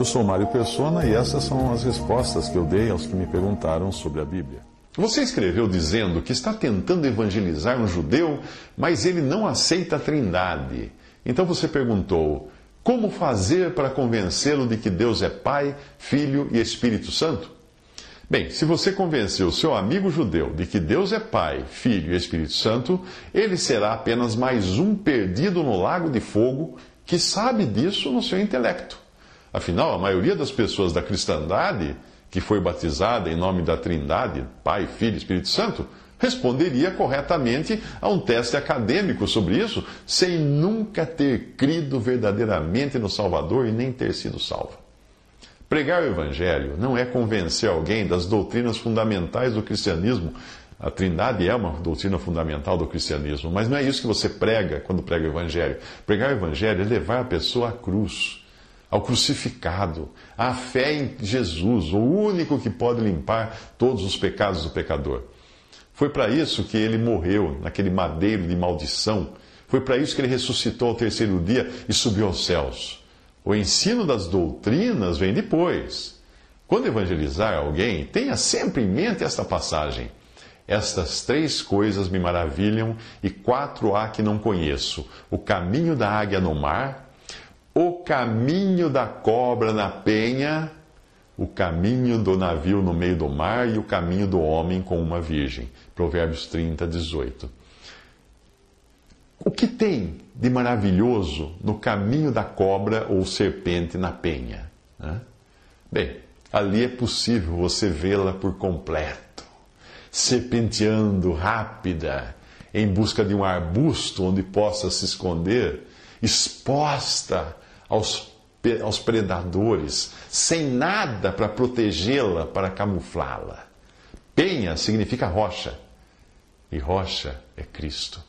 Eu sou Mário Persona e essas são as respostas que eu dei aos que me perguntaram sobre a Bíblia. Você escreveu dizendo que está tentando evangelizar um judeu, mas ele não aceita a Trindade. Então você perguntou: como fazer para convencê-lo de que Deus é Pai, Filho e Espírito Santo? Bem, se você convencer o seu amigo judeu de que Deus é Pai, Filho e Espírito Santo, ele será apenas mais um perdido no lago de fogo que sabe disso no seu intelecto. Afinal, a maioria das pessoas da cristandade, que foi batizada em nome da Trindade, Pai, Filho e Espírito Santo, responderia corretamente a um teste acadêmico sobre isso, sem nunca ter crido verdadeiramente no Salvador e nem ter sido salvo. Pregar o Evangelho não é convencer alguém das doutrinas fundamentais do cristianismo. A Trindade é uma doutrina fundamental do cristianismo, mas não é isso que você prega quando prega o Evangelho. Pregar o Evangelho é levar a pessoa à cruz, ao crucificado, à fé em Jesus, o único que pode limpar todos os pecados do pecador. Foi para isso que ele morreu naquele madeiro de maldição. Foi para isso que ele ressuscitou ao terceiro dia e subiu aos céus. O ensino das doutrinas vem depois. Quando evangelizar alguém, tenha sempre em mente esta passagem. Estas três coisas me maravilham e quatro há que não conheço: o caminho da águia no mar, o caminho da cobra na penha, o caminho do navio no meio do mar e o caminho do homem com uma virgem. Provérbios 30, 18. O que tem de maravilhoso no caminho da cobra ou serpente na penha? Né? Bem, ali é possível você vê-la por completo, serpenteando rápida, em busca de um arbusto onde possa se esconder, exposta aos, aos predadores, sem nada para protegê-la, para camuflá-la. Penha significa rocha, e rocha é Cristo.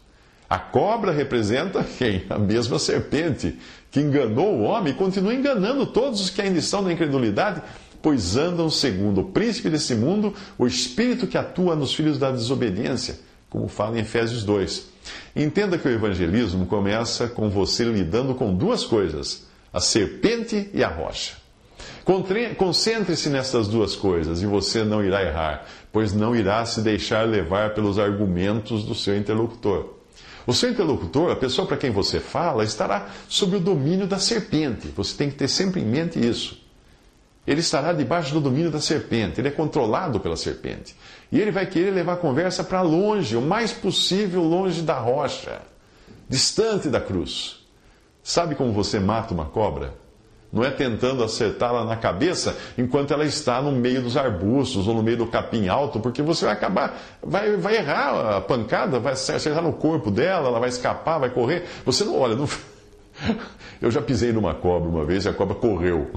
A cobra representa quem? A mesma serpente que enganou o homem e continua enganando todos os que ainda estão na incredulidade, pois andam segundo o príncipe desse mundo, o espírito que atua nos filhos da desobediência, como fala em Efésios 2. Entenda que o evangelismo começa com você lidando com duas coisas: a serpente e a rocha. Concentre-se nessas duas coisas e você não irá errar, pois não irá se deixar levar pelos argumentos do seu interlocutor. O seu interlocutor, a pessoa para quem você fala, estará sob o domínio da serpente. Você tem que ter sempre em mente isso. Ele estará debaixo do domínio da serpente, ele é controlado pela serpente. E ele vai querer levar a conversa para longe, o mais possível longe da rocha, distante da cruz. Sabe como você mata uma cobra? Não é tentando acertá-la na cabeça enquanto ela está no meio dos arbustos ou no meio do capim alto, porque você vai acabar, vai, vai errar a pancada, vai acertar no corpo dela, ela vai escapar, vai correr. Você não olha, não. Eu já pisei numa cobra uma vez e a cobra correu.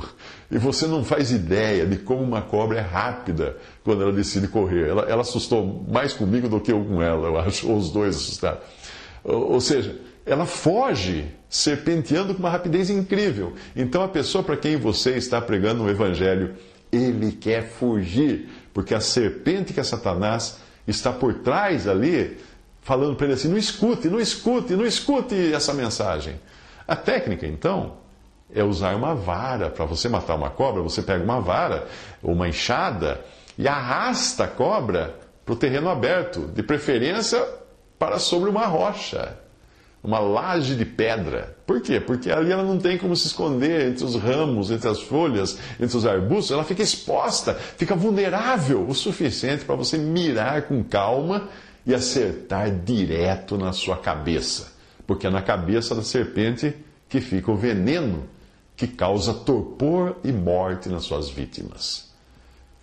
E você não faz ideia de como uma cobra é rápida quando ela decide correr. Ela, ela assustou mais comigo do que eu com ela, eu acho, ou os dois assustaram. Ou, ou seja, ela foge, serpenteando com uma rapidez incrível. Então, a pessoa para quem você está pregando o evangelho, ele quer fugir, porque a serpente que é Satanás está por trás ali, falando para ele assim: não escute, não escute, não escute essa mensagem. A técnica, então, é usar uma vara. Para você matar uma cobra, você pega uma vara, ou uma enxada, e arrasta a cobra para o terreno aberto, de preferência para sobre uma rocha uma laje de pedra. Por quê? Porque ali ela não tem como se esconder entre os ramos, entre as folhas, entre os arbustos. Ela fica exposta, fica vulnerável o suficiente para você mirar com calma e acertar direto na sua cabeça. Porque é na cabeça da serpente que fica o veneno que causa torpor e morte nas suas vítimas.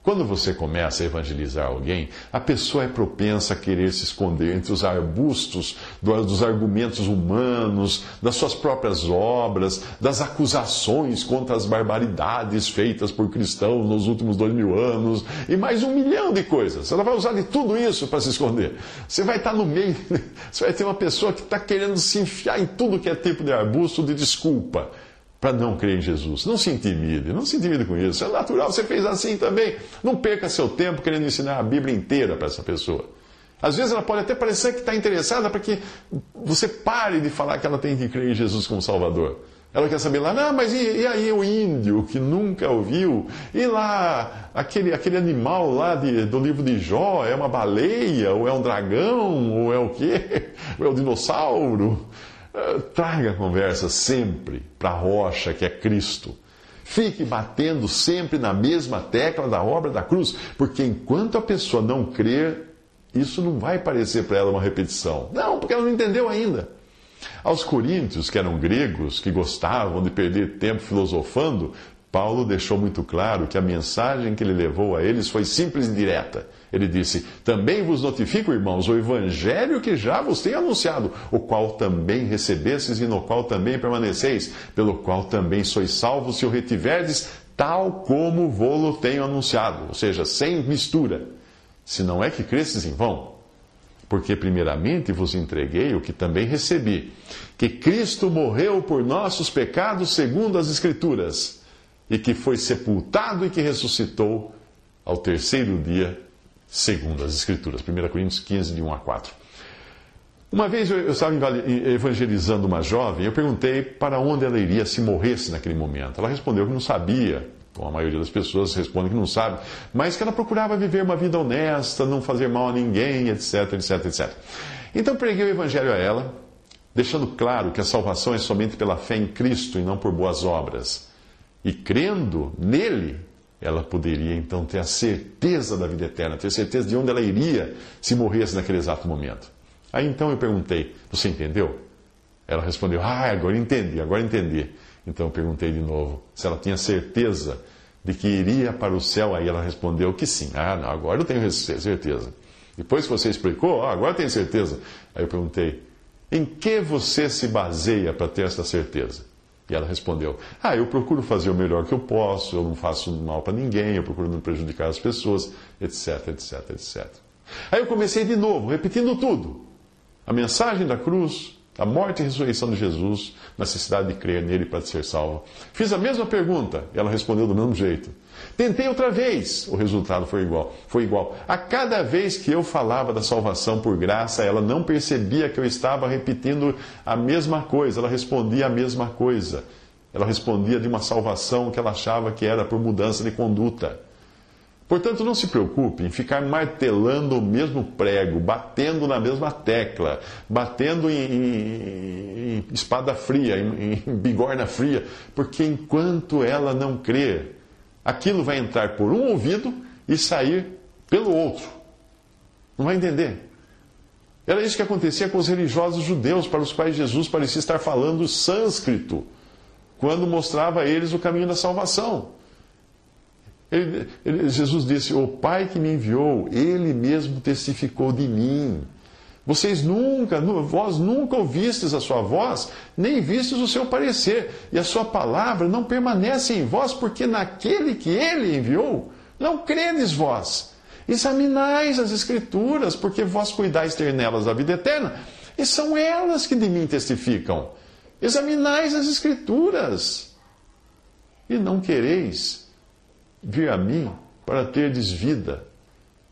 Quando você começa a evangelizar alguém, a pessoa é propensa a querer se esconder entre os arbustos dos argumentos humanos, das suas próprias obras, das acusações contra as barbaridades feitas por cristãos nos últimos dois mil anos e mais um milhão de coisas. Ela vai usar de tudo isso para se esconder. Você vai estar no meio, você vai ter uma pessoa que está querendo se enfiar em tudo que é tipo de arbusto de desculpa para não crer em Jesus. Não se intimide, não se intimide com isso. É natural, você fez assim também. Não perca seu tempo querendo ensinar a Bíblia inteira para essa pessoa. Às vezes ela pode até parecer que está interessada para que você pare de falar que ela tem que crer em Jesus como Salvador. Ela quer saber lá, não, mas e, e, aí o índio que nunca ouviu? E lá, aquele, aquele animal lá de, do livro de Jó, é uma baleia, ou é um dragão, ou é o quê? Ou é o um dinossauro? Eh, traga a conversa sempre para a rocha que é Cristo. Fique batendo sempre na mesma tecla da obra da cruz, porque enquanto a pessoa não crer, isso não vai parecer para ela uma repetição. Não, porque ela não entendeu ainda. Aos coríntios, que eram gregos, que gostavam de perder tempo filosofando, Paulo deixou muito claro que a mensagem que ele levou a eles foi simples e direta. Ele disse: Também vos notifico, irmãos, o evangelho que já vos tenho anunciado, o qual também recebestes e no qual também permaneceis, pelo qual também sois salvos se o retiverdes, tal como vou-lo tenho anunciado. Ou seja, sem mistura. Se não é que cresces em vão. Porque, primeiramente, vos entreguei o que também recebi: que Cristo morreu por nossos pecados, segundo as Escrituras e que foi sepultado e que ressuscitou ao terceiro dia, segundo as Escrituras. 1 Coríntios 15, de 1 a 4. Uma vez eu estava evangelizando uma jovem, eu perguntei para onde ela iria se morresse naquele momento. Ela respondeu que não sabia, como a maioria das pessoas responde que não sabe, mas que ela procurava viver uma vida honesta, não fazer mal a ninguém, etc, etc, etc. Então preguei o evangelho a ela, deixando claro que a salvação é somente pela fé em Cristo e não por boas obras. E crendo nele, ela poderia então ter a certeza da vida eterna, ter certeza de onde ela iria se morresse naquele exato momento. Aí então eu perguntei: Você entendeu? Ela respondeu: Ah, agora entendi, agora entendi. Então eu perguntei de novo se ela tinha certeza de que iria para o céu. Aí ela respondeu que sim. Ah, não, agora eu tenho certeza. Depois que você explicou, ah, agora eu tenho certeza. Aí eu perguntei: Em que você se baseia para ter essa certeza? E ela respondeu: Ah, eu procuro fazer o melhor que eu posso, eu não faço mal para ninguém, eu procuro não prejudicar as pessoas, etc, etc, etc. Aí eu comecei de novo, repetindo tudo. A mensagem da cruz, a morte e ressurreição de Jesus, necessidade de crer nele para ser salvo. Fiz a mesma pergunta, ela respondeu do mesmo jeito. Tentei outra vez, o resultado foi igual. Foi igual. A cada vez que eu falava da salvação por graça, ela não percebia que eu estava repetindo a mesma coisa, ela respondia a mesma coisa. Ela respondia de uma salvação que ela achava que era por mudança de conduta. Portanto, não se preocupe em ficar martelando o mesmo prego, batendo na mesma tecla, batendo em, em, em espada fria, em, em bigorna fria, porque enquanto ela não crer, aquilo vai entrar por um ouvido e sair pelo outro. Não vai entender. Era isso que acontecia com os religiosos judeus, para os quais Jesus parecia estar falando sânscrito, quando mostrava a eles o caminho da salvação. Ele, ele, Jesus disse: O Pai que me enviou, ele mesmo testificou de mim. Vocês nunca, vós nunca ouvistes a sua voz, nem vistes o seu parecer, e a sua palavra não permanece em vós, porque naquele que ele enviou, não credes vós. Examinais as Escrituras, porque vós cuidais ter nelas a vida eterna, e são elas que de mim testificam. Examinais as Escrituras, e não quereis vir a mim para terdes vida.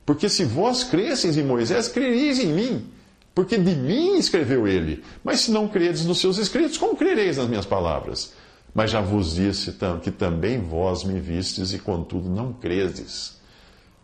Porque se vós cresceis em Moisés, crereis em mim porque de mim escreveu ele. Mas se não credes nos seus escritos, como crereis nas minhas palavras? Mas já vos disse que também vós me vistes e contudo não credes.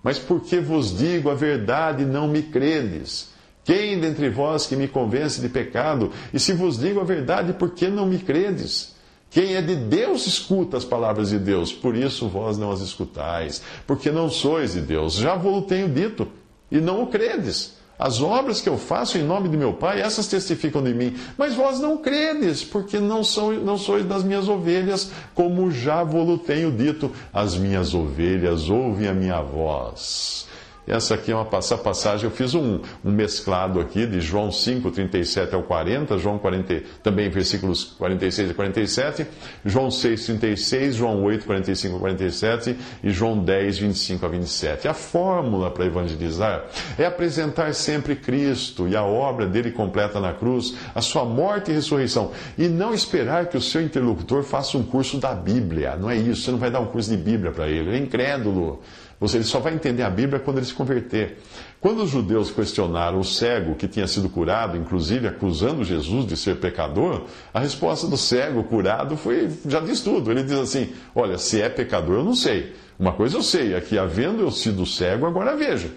Mas porque vos digo a verdade, não me credes? Quem dentre vós que me convence de pecado? E se vos digo a verdade, por que não me credes? Quem é de Deus escuta as palavras de Deus, por isso vós não as escutais, porque não sois de Deus. Já vos tenho dito, e não o credes. As obras que eu faço em nome de meu Pai, essas testificam de mim. Mas vós não credes, porque não, são, não sois das minhas ovelhas, como já vos tenho dito. As minhas ovelhas ouvem a minha voz. Essa aqui é uma passagem, eu fiz um, um, mesclado aqui de João 5, 37 ao 40, João 40, também versículos 46 a 47, João 6, 36, João 8, 45 a 47 e João 10, 25 a 27. A fórmula para evangelizar é apresentar sempre Cristo e a obra dele completa na cruz, a sua morte e ressurreição, e não esperar que o seu interlocutor faça um curso da Bíblia. Não é isso, você não vai dar um curso de Bíblia para ele, ele é incrédulo. Você ele só vai entender a Bíblia quando ele se converter. Quando os judeus questionaram o cego que tinha sido curado, inclusive acusando Jesus de ser pecador, a resposta do cego curado foi, já diz tudo. Ele diz assim: Olha, se é pecador, eu não sei. Uma coisa eu sei, é que havendo eu sido cego, agora vejo.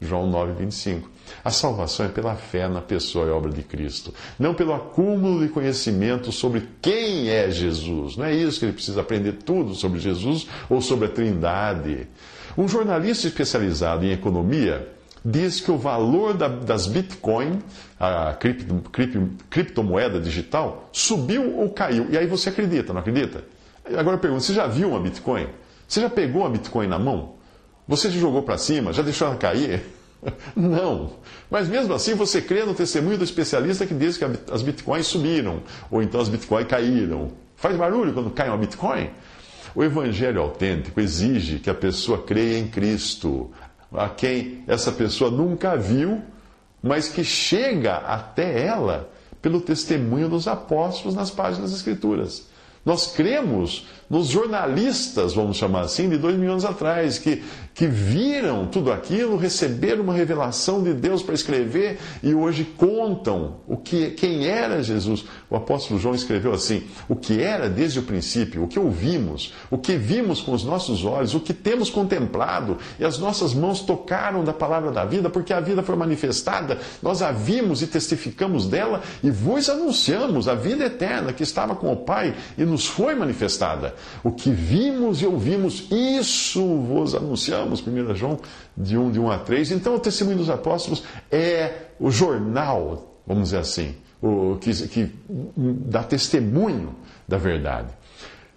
João 9, 25. A salvação é pela fé na pessoa e obra de Cristo, não pelo acúmulo de conhecimento sobre quem é Jesus. Não é isso que ele precisa aprender tudo sobre Jesus ou sobre a Trindade. Um jornalista especializado em economia diz que o valor da, das Bitcoin, a cripto, cripto, criptomoeda digital, subiu ou caiu. E aí você acredita, não acredita? Agora eu pergunto: você já viu uma Bitcoin? Você já pegou uma Bitcoin na mão? Você já jogou para cima? Já deixou ela cair? Não. Mas mesmo assim você crê no testemunho do especialista que diz que as bitcoins subiram, ou então as bitcoins caíram. Faz barulho quando cai uma bitcoin? O evangelho autêntico exige que a pessoa creia em Cristo, a quem essa pessoa nunca viu, mas que chega até ela pelo testemunho dos apóstolos nas páginas das Escrituras. Nós cremos nos jornalistas, vamos chamar assim, de dois mil anos atrás, que, que viram tudo aquilo, receberam uma revelação de Deus para escrever e hoje contam o que, quem era Jesus. O apóstolo João escreveu assim: o que era desde o princípio, o que ouvimos, o que vimos com os nossos olhos, o que temos contemplado, e as nossas mãos tocaram da palavra da vida, porque a vida foi manifestada, nós a vimos e testificamos dela e vos anunciamos a vida eterna que estava com o Pai e nos foi manifestada. O que vimos e ouvimos, isso vos anunciamos. 1 João de 1, de 1 a 3. Então, o testemunho dos apóstolos é o jornal, vamos dizer assim, o, que, que dá testemunho da verdade.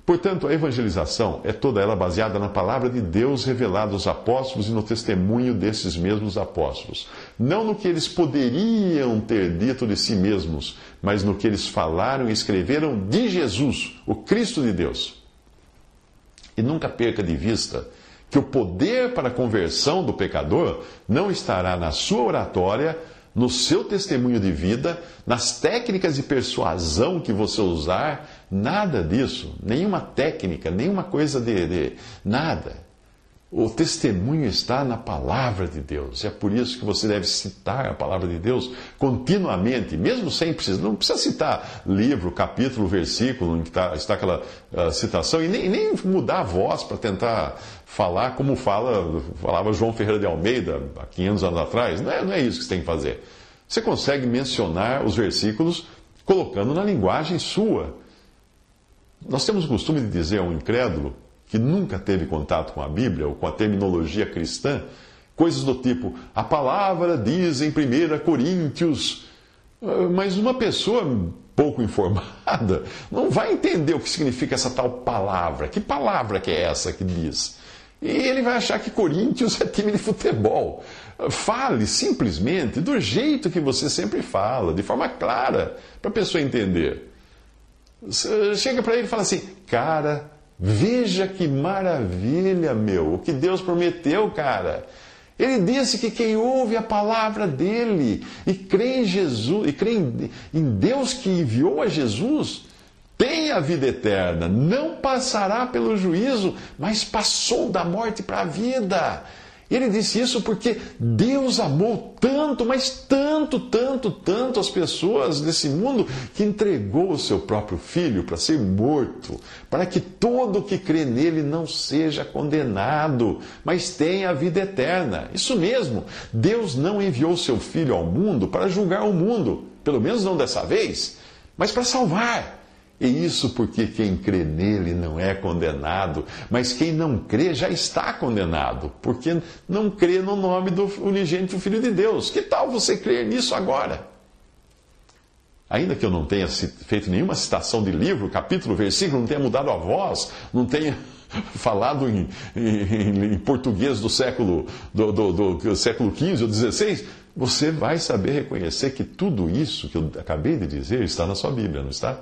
Portanto, a evangelização é toda ela baseada na palavra de Deus revelada aos apóstolos e no testemunho desses mesmos apóstolos. Não no que eles poderiam ter dito de si mesmos, mas no que eles falaram e escreveram de Jesus, o Cristo de Deus. E nunca perca de vista que o poder para a conversão do pecador não estará na sua oratória, no seu testemunho de vida, nas técnicas de persuasão que você usar, nada disso, nenhuma técnica, nenhuma coisa de, de nada. O testemunho está na palavra de Deus. É por isso que você deve citar a palavra de Deus continuamente, mesmo sem precisar. Não precisa citar livro, capítulo, versículo em que está, está aquela uh, citação, e nem, nem, mudar a voz para tentar falar como fala, falava João Ferreira de Almeida há 500 anos atrás. Não é, não é isso que você tem que fazer. Você consegue mencionar os versículos colocando na linguagem sua. Nós temos o costume de dizer a um incrédulo que nunca teve contato com a Bíblia ou com a terminologia cristã, coisas do tipo: a palavra diz em 1 Coríntios. Mas uma pessoa pouco informada não vai entender o que significa essa tal palavra. Que palavra que é essa que diz? E ele vai achar que Coríntios é time de futebol. Fale simplesmente do jeito que você sempre fala, de forma clara, para a pessoa entender. Chega para ele e fala assim: Cara, Veja que maravilha, meu, o que Deus prometeu, cara. Ele disse que quem ouve a palavra dele e crê em Jesus, e crê em, Deus que enviou a Jesus, tem a vida eterna, não passará pelo juízo, mas passou da morte para a vida. Ele disse isso porque Deus amou tanto, mas tanto, tanto, tanto as pessoas desse mundo que entregou o seu próprio filho para ser morto, para que todo que crê nele não seja condenado, mas tenha a vida eterna. Isso mesmo, Deus não enviou seu filho ao mundo para julgar o mundo, pelo menos não dessa vez, mas para salvar. E isso porque quem crê nele não é condenado, mas quem não crê já está condenado, porque não crê no nome do unigênito Filho de Deus. Que tal você crer nisso agora? Ainda que eu não tenha feito nenhuma citação de livro, capítulo, versículo, não tenha mudado a voz, não tenha falado em, em, em português do século, do, do, do século XV ou XVI, você vai saber reconhecer que tudo isso que eu acabei de dizer está na sua Bíblia, não está?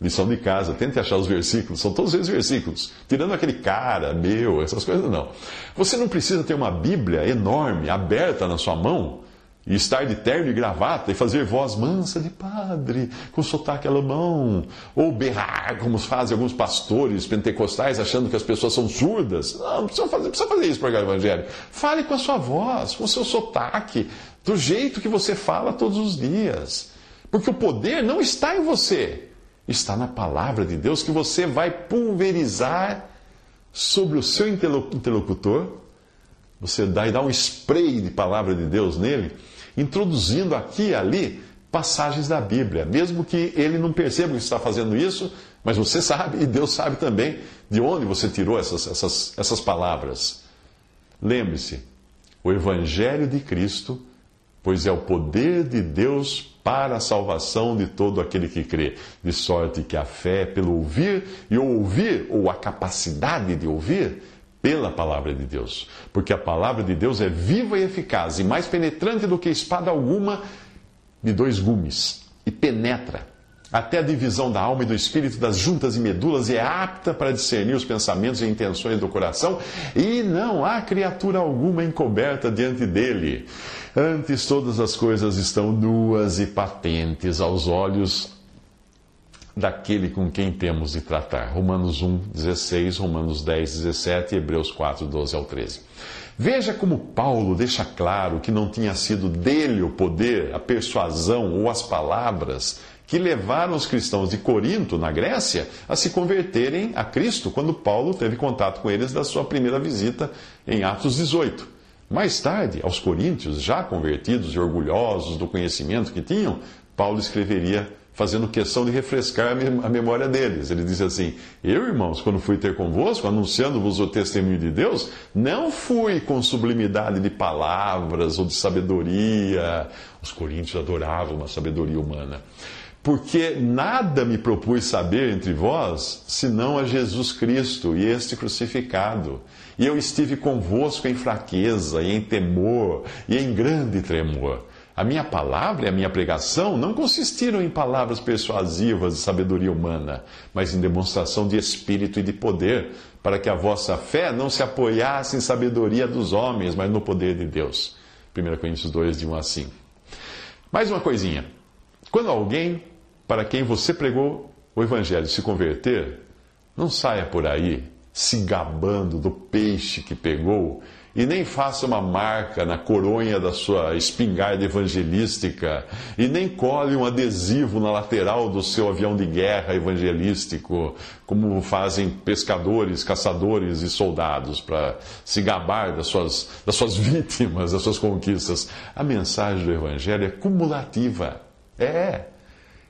Lição de casa, tente achar os versículos, são todos esses versículos. Tirando aquele cara, meu, essas coisas não. Você não precisa ter uma Bíblia enorme, aberta na sua mão, e estar de terno e gravata e fazer voz mansa de padre, com sotaque alemão, ou berrar, como fazem alguns pastores pentecostais, achando que as pessoas são surdas. Não, não precisa fazer, precisa fazer isso para o Evangelho. Fale com a sua voz, com o seu sotaque, do jeito que você fala todos os dias. Porque o poder não está em você está na palavra de Deus que você vai pulverizar sobre o seu interlocutor. Você dá e dá um spray de palavra de Deus nele, introduzindo aqui e ali passagens da Bíblia, mesmo que ele não perceba que está fazendo isso, mas você sabe e Deus sabe também de onde você tirou essas, essas, essas palavras. Lembre-se, o Evangelho de Cristo, pois é o poder de Deus para a salvação de todo aquele que crê. De sorte que a fé é pelo ouvir, e o ouvir, ou a capacidade de ouvir, pela palavra de Deus. Porque a palavra de Deus é viva e eficaz, e mais penetrante do que espada alguma de dois gumes, e penetra até a divisão da alma e do espírito, das juntas e medulas, e é apta para discernir os pensamentos e intenções do coração, e não há criatura alguma encoberta diante dele. Antes, todas as coisas estão nuas e patentes aos olhos daquele com quem temos de tratar. Romanos 1, 16, Romanos 10, 17 e Hebreus 4, 12 ao 13. Veja como Paulo deixa claro que não tinha sido dele o poder, a persuasão ou as palavras que levaram os cristãos de Corinto, na Grécia, a se converterem a Cristo quando Paulo teve contato com eles da sua primeira visita em Atos 18. Mais tarde, aos coríntios, já convertidos e orgulhosos do conhecimento que tinham, Paulo escreveria fazendo questão de refrescar a memória deles. Ele diz assim: Eu, irmãos, quando fui ter convosco, anunciando-vos o testemunho de Deus, não fui com sublimidade de palavras ou de sabedoria. Os coríntios adoravam uma sabedoria humana porque nada me propus saber entre vós, senão a Jesus Cristo e este crucificado. E eu estive convosco em fraqueza, e em temor, e em grande tremor. A minha palavra e a minha pregação não consistiram em palavras persuasivas de sabedoria humana, mas em demonstração de espírito e de poder, para que a vossa fé não se apoiasse em sabedoria dos homens, mas no poder de Deus. 1 Coríntios 2, de 1 a 5. Mais uma coisinha. Quando alguém para quem você pregou o Evangelho se converter, não saia por aí se gabando do peixe que pegou e nem faça uma marca na coronha da sua espingarda evangelística e nem cole um adesivo na lateral do seu avião de guerra evangelístico, como fazem pescadores, caçadores e soldados para se gabar das suas, das suas vítimas, das suas conquistas. A mensagem do evangelho é cumulativa. É.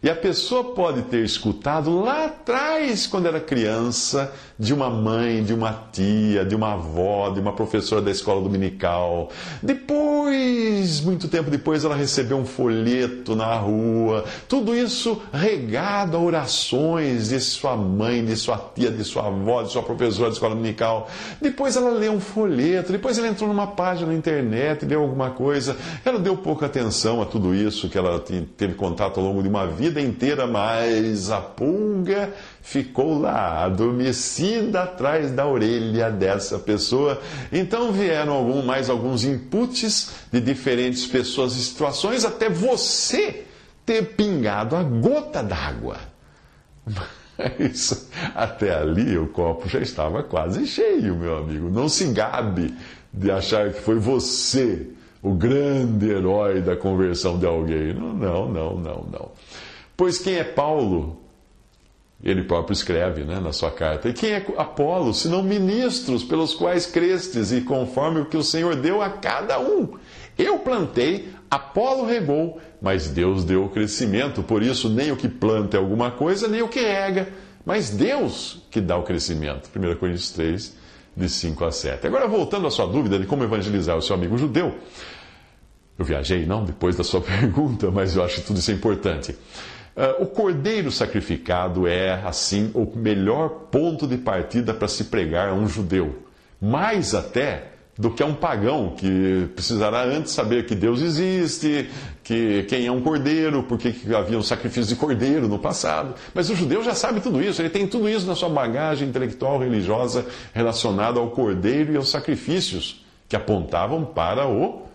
E a pessoa pode ter escutado lá atrás, quando era criança, de uma mãe, de uma tia, de uma avó, de uma professora da escola dominical. Depois, muito tempo depois, ela recebeu um folheto na rua. Tudo isso regado a orações de sua mãe, de sua tia, de sua avó, de sua professora da escola dominical. Depois ela leu um folheto, depois ela entrou numa página na internet, leu alguma coisa. Ela deu pouca atenção a tudo isso que ela teve contato ao longo de uma vida vida inteira, mas a pulga ficou lá, adormecida atrás da orelha dessa pessoa. Então vieram algum, mais alguns inputs de diferentes pessoas e situações, até você ter pingado a gota d'água. Mas até ali o copo já estava quase cheio, meu amigo. Não se gabe de achar que foi você o grande herói da conversão de alguém. Não, não, não, não, não. Pois quem é Paulo? Ele próprio escreve né, na sua carta. E quem é Apolo, senão ministros pelos quais crestes e conforme o que o Senhor deu a cada um? Eu plantei, Apolo regou, mas Deus deu o crescimento. Por isso, nem o que planta é alguma coisa, nem o que rega, mas Deus que dá o crescimento. 1 Coríntios 3, de 5 a 7. Agora, voltando à sua dúvida de como evangelizar o seu amigo judeu, eu viajei, não, depois da sua pergunta, mas eu acho que tudo isso é importante. Uh, o cordeiro sacrificado é, assim, o melhor ponto de partida para se pregar a um judeu. Mais até do que a um pagão que precisará antes saber que Deus existe, que quem é um cordeiro, porque havia um sacrifício de cordeiro no passado. Mas o judeu já sabe tudo isso, ele tem tudo isso na sua bagagem intelectual religiosa relacionada ao cordeiro e aos sacrifícios que apontavam para o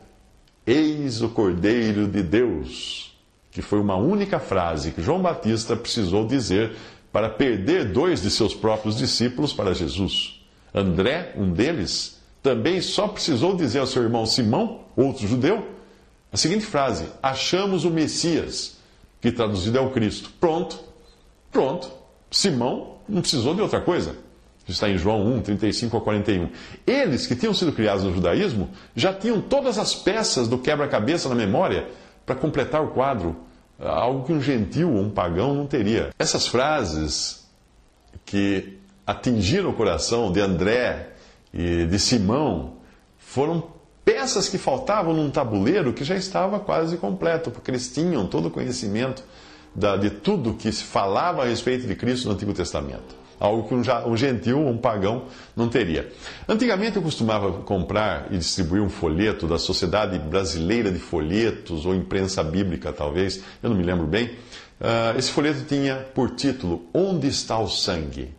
Eis o Cordeiro de Deus, que foi uma única frase que João Batista precisou dizer para perder dois de seus próprios discípulos para Jesus. André, um deles, também só precisou dizer ao seu irmão Simão, outro judeu, a seguinte frase: Achamos o Messias, que traduzido é o Cristo. Pronto, pronto. Simão não precisou de outra coisa. Está em João 1, 35 a 41. Eles, que tinham sido criados no judaísmo, já tinham todas as peças do quebra-cabeça na memória para completar o quadro, algo que um gentil ou um pagão não teria. Essas frases que atingiram o coração de André e de Simão foram peças que faltavam num tabuleiro que já estava quase completo, porque eles tinham todo o conhecimento de tudo que se falava a respeito de Cristo no Antigo Testamento. Algo que um gentil, um pagão, não teria. Antigamente eu costumava comprar e distribuir um folheto da Sociedade Brasileira de Folhetos, ou Imprensa Bíblica, talvez, eu não me lembro bem. Uh, esse folheto tinha por título Onde está o sangue?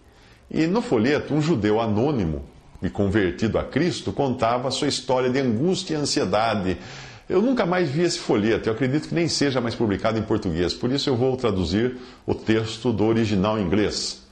E no folheto, um judeu anônimo e convertido a Cristo contava a sua história de angústia e ansiedade. Eu nunca mais vi esse folheto, eu acredito que nem seja mais publicado em português, por isso eu vou traduzir o texto do original em inglês.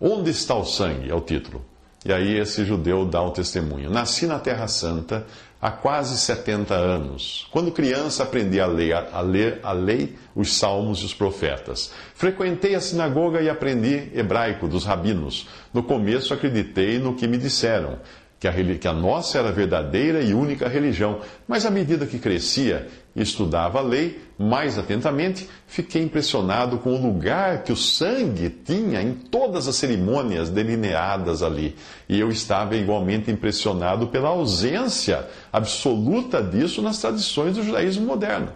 Onde está o sangue? É o título. E aí esse judeu dá o testemunho. Nasci na Terra Santa há quase 70 anos. Quando criança aprendi a ler, a ler a lei, os salmos e os profetas. Frequentei a sinagoga e aprendi hebraico dos rabinos. No começo acreditei no que me disseram, que a, que a nossa era a verdadeira e única religião. Mas à medida que crescia e estudava a lei mais atentamente, fiquei impressionado com o lugar que o sangue tinha em todas as cerimônias delineadas ali. E eu estava igualmente impressionado pela ausência absoluta disso nas tradições do judaísmo moderno.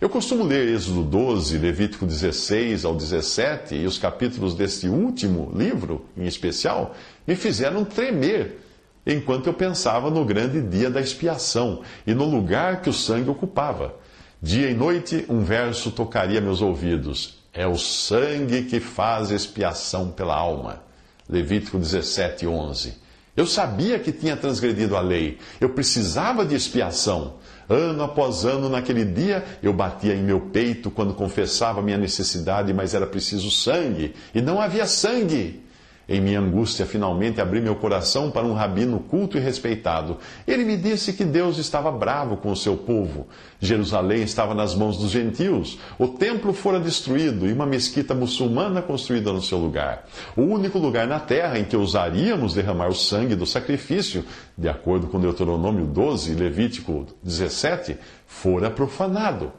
Eu costumo ler Êxodo 12, Levítico 16 ao 17 e os capítulos deste último livro, em especial, me fizeram tremer enquanto eu pensava no grande dia da expiação e no lugar que o sangue ocupava. Dia e noite, um verso tocaria meus ouvidos: É o sangue que faz expiação pela alma. Levítico 17, 11. Eu sabia que tinha transgredido a lei, eu precisava de expiação. Ano após ano, naquele dia, eu batia em meu peito quando confessava minha necessidade, mas era preciso sangue, e não havia sangue. Em minha angústia, finalmente abri meu coração para um rabino culto e respeitado. Ele me disse que Deus estava bravo com o seu povo. Jerusalém estava nas mãos dos gentios. O templo fora destruído e uma mesquita muçulmana construída no seu lugar. O único lugar na terra em que ousaríamos derramar o sangue do sacrifício, de acordo com Deuteronômio 12 e Levítico 17, fora profanado.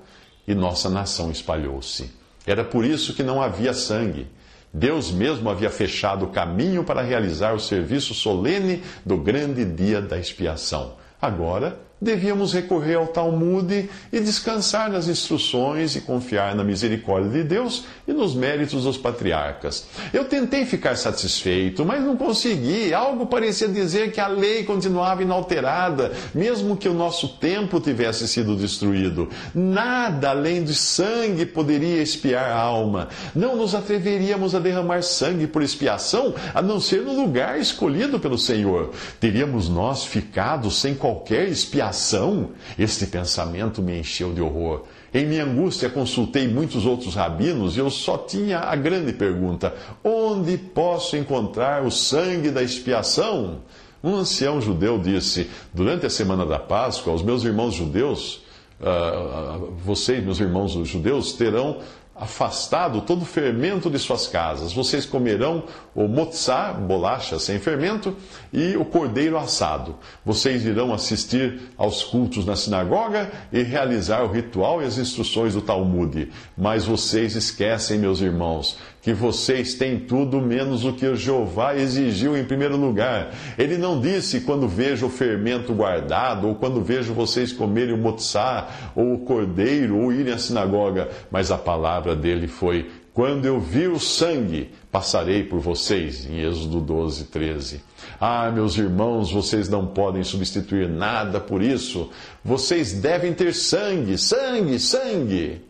E nossa nação espalhou-se. Era por isso que não havia sangue. Deus mesmo havia fechado o caminho para realizar o serviço solene do grande dia da expiação. Agora, devíamos recorrer ao Talmud e descansar nas instruções e confiar na misericórdia de Deus e nos méritos dos patriarcas. Eu tentei ficar satisfeito, mas não consegui. Algo parecia dizer que a lei continuava inalterada, mesmo que o nosso templo tivesse sido destruído. Nada além de sangue poderia expiar a alma. Não nos atreveríamos a derramar sangue por expiação, a não ser no lugar escolhido pelo Senhor. Teríamos nós ficado sem qualquer expiação ação, este pensamento me encheu de horror. Em minha angústia, consultei muitos outros rabinos e eu só tinha a grande pergunta: onde posso encontrar o sangue da expiação? Um ancião judeu disse: durante a semana da Páscoa, os meus irmãos judeus, uh, vocês, meus irmãos judeus, terão afastado todo o fermento de suas casas. Vocês comerão o motzá, bolacha sem fermento, e o cordeiro assado. Vocês irão assistir aos cultos na sinagoga e realizar o ritual e as instruções do Talmud. Mas vocês esquecem, meus irmãos, que vocês têm tudo menos o que Jeová exigiu em primeiro lugar. Ele não disse quando vejo o fermento guardado, ou quando vejo vocês comerem o motzá, ou o cordeiro, ou irem à sinagoga, mas a palavra dele foi: quando eu vi o sangue, passarei por vocês, em Êxodo 12, 13. Ah, meus irmãos, vocês não podem substituir nada por isso. Vocês devem ter sangue, sangue, sangue.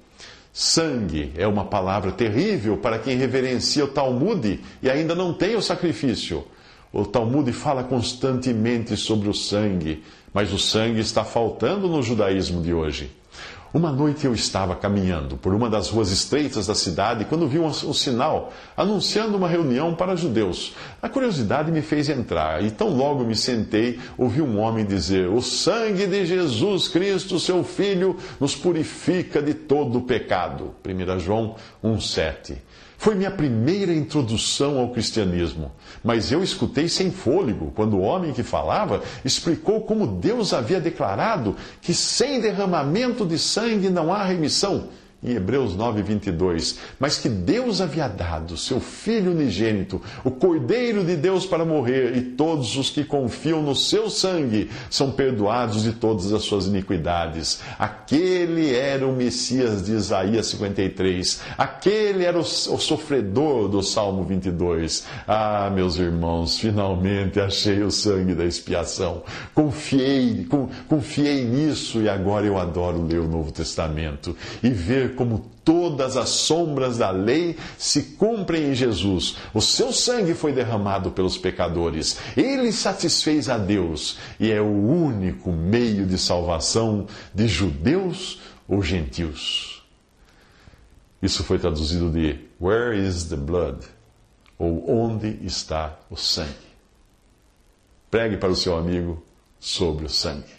Sangue é uma palavra terrível para quem reverencia o Talmud e ainda não tem o sacrifício. O Talmud fala constantemente sobre o sangue, mas o sangue está faltando no judaísmo de hoje. Uma noite eu estava caminhando por uma das ruas estreitas da cidade quando vi um, um, sinal anunciando uma reunião para judeus. A curiosidade me fez entrar e tão logo me sentei, ouvi um homem dizer: O sangue de Jesus Cristo, seu Filho, nos purifica de todo o pecado. 1 João 1,7. Foi minha primeira introdução ao cristianismo, mas eu escutei sem fôlego quando o homem que falava explicou como Deus havia declarado que sem derramamento de sangue não há remissão em Hebreus 9, 22, mas que Deus havia dado seu Filho unigênito, o Cordeiro de Deus para morrer, e todos os que confiam no seu sangue são perdoados de todas as suas iniquidades. Aquele era o Messias de Isaías 53, aquele era o, o sofredor do Salmo 22. Ah, meus irmãos, finalmente achei o sangue da expiação. Confiei, confiei nisso e agora eu adoro ler o Novo Testamento e como todas as sombras da lei se cumprem em Jesus. O seu sangue foi derramado pelos pecadores. Ele satisfez a Deus e é o único meio de salvação de judeus ou gentios. Isso foi traduzido de Where is the blood? Ou onde está o sangue? Pregue para o seu amigo sobre o sangue.